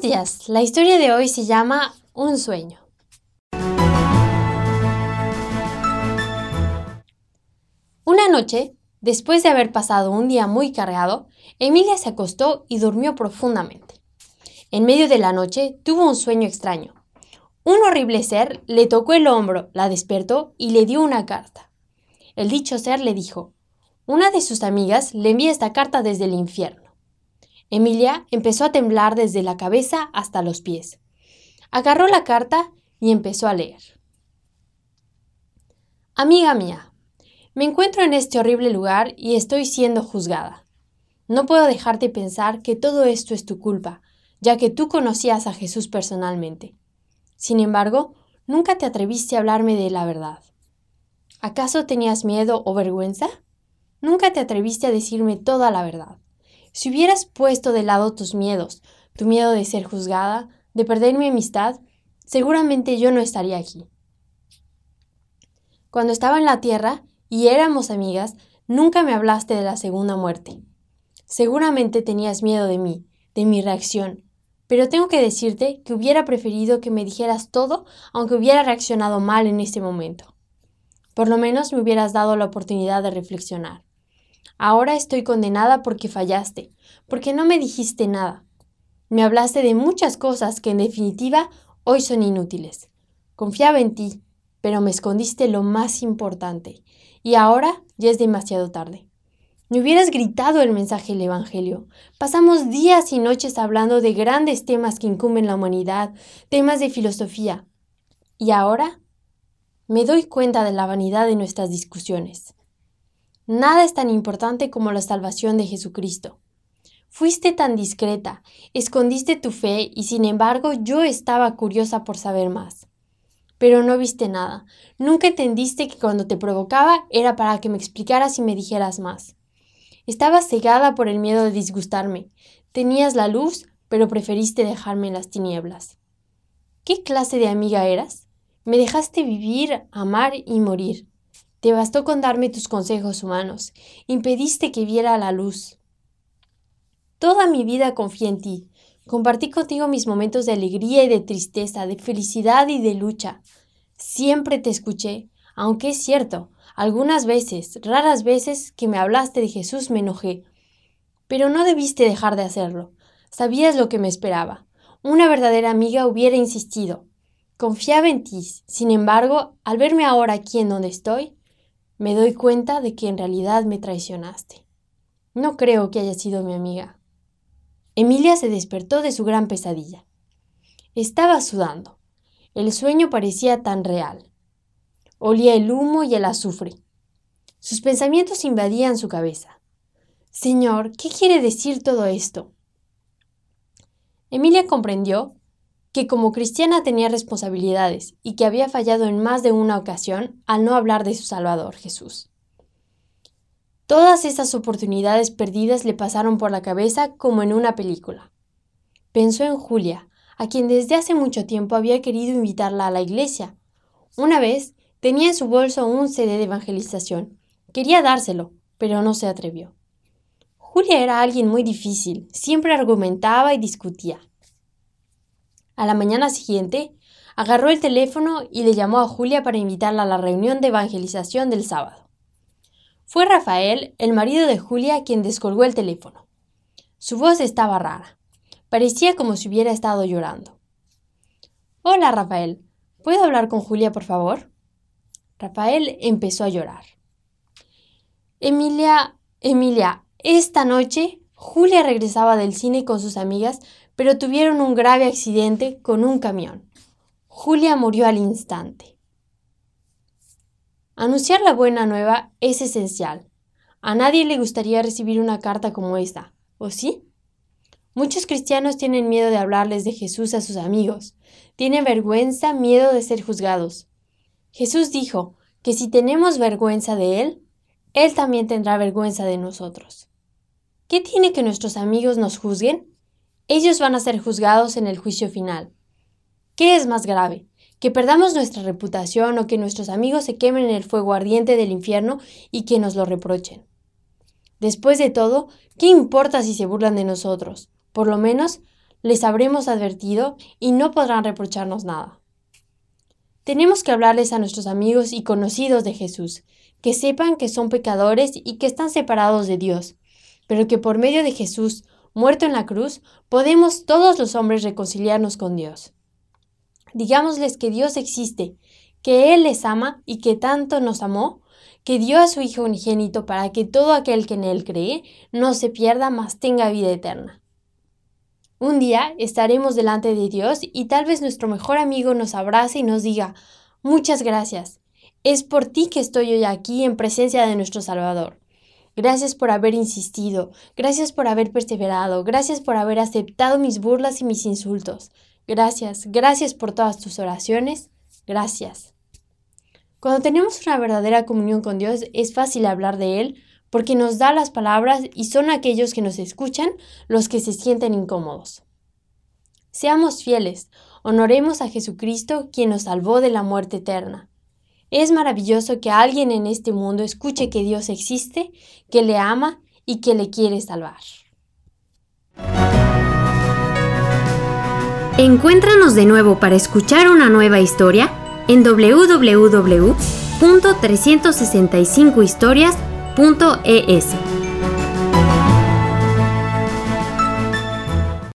Buenos días, la historia de hoy se llama Un sueño. Una noche, después de haber pasado un día muy cargado, Emilia se acostó y durmió profundamente. En medio de la noche tuvo un sueño extraño. Un horrible ser le tocó el hombro, la despertó y le dio una carta. El dicho ser le dijo, una de sus amigas le envía esta carta desde el infierno. Emilia empezó a temblar desde la cabeza hasta los pies. Agarró la carta y empezó a leer. Amiga mía, me encuentro en este horrible lugar y estoy siendo juzgada. No puedo dejarte pensar que todo esto es tu culpa, ya que tú conocías a Jesús personalmente. Sin embargo, nunca te atreviste a hablarme de la verdad. ¿Acaso tenías miedo o vergüenza? Nunca te atreviste a decirme toda la verdad. Si hubieras puesto de lado tus miedos, tu miedo de ser juzgada, de perder mi amistad, seguramente yo no estaría aquí. Cuando estaba en la tierra y éramos amigas, nunca me hablaste de la segunda muerte. Seguramente tenías miedo de mí, de mi reacción, pero tengo que decirte que hubiera preferido que me dijeras todo aunque hubiera reaccionado mal en este momento. Por lo menos me hubieras dado la oportunidad de reflexionar. Ahora estoy condenada porque fallaste, porque no me dijiste nada. Me hablaste de muchas cosas que en definitiva hoy son inútiles. Confiaba en ti, pero me escondiste lo más importante, y ahora ya es demasiado tarde. Me hubieras gritado el mensaje del Evangelio. Pasamos días y noches hablando de grandes temas que incumben la humanidad, temas de filosofía. Y ahora me doy cuenta de la vanidad de nuestras discusiones. Nada es tan importante como la salvación de Jesucristo. Fuiste tan discreta, escondiste tu fe y sin embargo yo estaba curiosa por saber más. Pero no viste nada, nunca entendiste que cuando te provocaba era para que me explicaras y me dijeras más. Estabas cegada por el miedo de disgustarme, tenías la luz, pero preferiste dejarme en las tinieblas. ¿Qué clase de amiga eras? Me dejaste vivir, amar y morir. Te bastó con darme tus consejos humanos, impediste que viera la luz. Toda mi vida confié en ti, compartí contigo mis momentos de alegría y de tristeza, de felicidad y de lucha. Siempre te escuché, aunque es cierto, algunas veces, raras veces que me hablaste de Jesús me enojé. Pero no debiste dejar de hacerlo. Sabías lo que me esperaba. Una verdadera amiga hubiera insistido. Confiaba en ti. Sin embargo, al verme ahora aquí en donde estoy, me doy cuenta de que en realidad me traicionaste. No creo que haya sido mi amiga. Emilia se despertó de su gran pesadilla. Estaba sudando. El sueño parecía tan real. Olía el humo y el azufre. Sus pensamientos invadían su cabeza. Señor, ¿qué quiere decir todo esto? Emilia comprendió que como cristiana tenía responsabilidades y que había fallado en más de una ocasión al no hablar de su Salvador Jesús. Todas esas oportunidades perdidas le pasaron por la cabeza como en una película. Pensó en Julia, a quien desde hace mucho tiempo había querido invitarla a la iglesia. Una vez tenía en su bolso un CD de evangelización. Quería dárselo, pero no se atrevió. Julia era alguien muy difícil, siempre argumentaba y discutía. A la mañana siguiente, agarró el teléfono y le llamó a Julia para invitarla a la reunión de evangelización del sábado. Fue Rafael, el marido de Julia, quien descolgó el teléfono. Su voz estaba rara. Parecía como si hubiera estado llorando. Hola, Rafael. ¿Puedo hablar con Julia, por favor? Rafael empezó a llorar. Emilia, Emilia, esta noche Julia regresaba del cine con sus amigas pero tuvieron un grave accidente con un camión. Julia murió al instante. Anunciar la buena nueva es esencial. A nadie le gustaría recibir una carta como esta, ¿o sí? Muchos cristianos tienen miedo de hablarles de Jesús a sus amigos, tienen vergüenza, miedo de ser juzgados. Jesús dijo que si tenemos vergüenza de Él, Él también tendrá vergüenza de nosotros. ¿Qué tiene que nuestros amigos nos juzguen? Ellos van a ser juzgados en el juicio final. ¿Qué es más grave? ¿Que perdamos nuestra reputación o que nuestros amigos se quemen en el fuego ardiente del infierno y que nos lo reprochen? Después de todo, ¿qué importa si se burlan de nosotros? Por lo menos, les habremos advertido y no podrán reprocharnos nada. Tenemos que hablarles a nuestros amigos y conocidos de Jesús, que sepan que son pecadores y que están separados de Dios, pero que por medio de Jesús, muerto en la cruz, podemos todos los hombres reconciliarnos con Dios. Digámosles que Dios existe, que Él les ama y que tanto nos amó, que dio a su Hijo unigénito para que todo aquel que en Él cree no se pierda, mas tenga vida eterna. Un día estaremos delante de Dios y tal vez nuestro mejor amigo nos abrace y nos diga, muchas gracias, es por ti que estoy hoy aquí en presencia de nuestro Salvador. Gracias por haber insistido, gracias por haber perseverado, gracias por haber aceptado mis burlas y mis insultos. Gracias, gracias por todas tus oraciones, gracias. Cuando tenemos una verdadera comunión con Dios es fácil hablar de Él porque nos da las palabras y son aquellos que nos escuchan los que se sienten incómodos. Seamos fieles, honoremos a Jesucristo quien nos salvó de la muerte eterna. Es maravilloso que alguien en este mundo escuche que Dios existe, que le ama y que le quiere salvar. Encuéntranos de nuevo para escuchar una nueva historia en www.365historias.com .es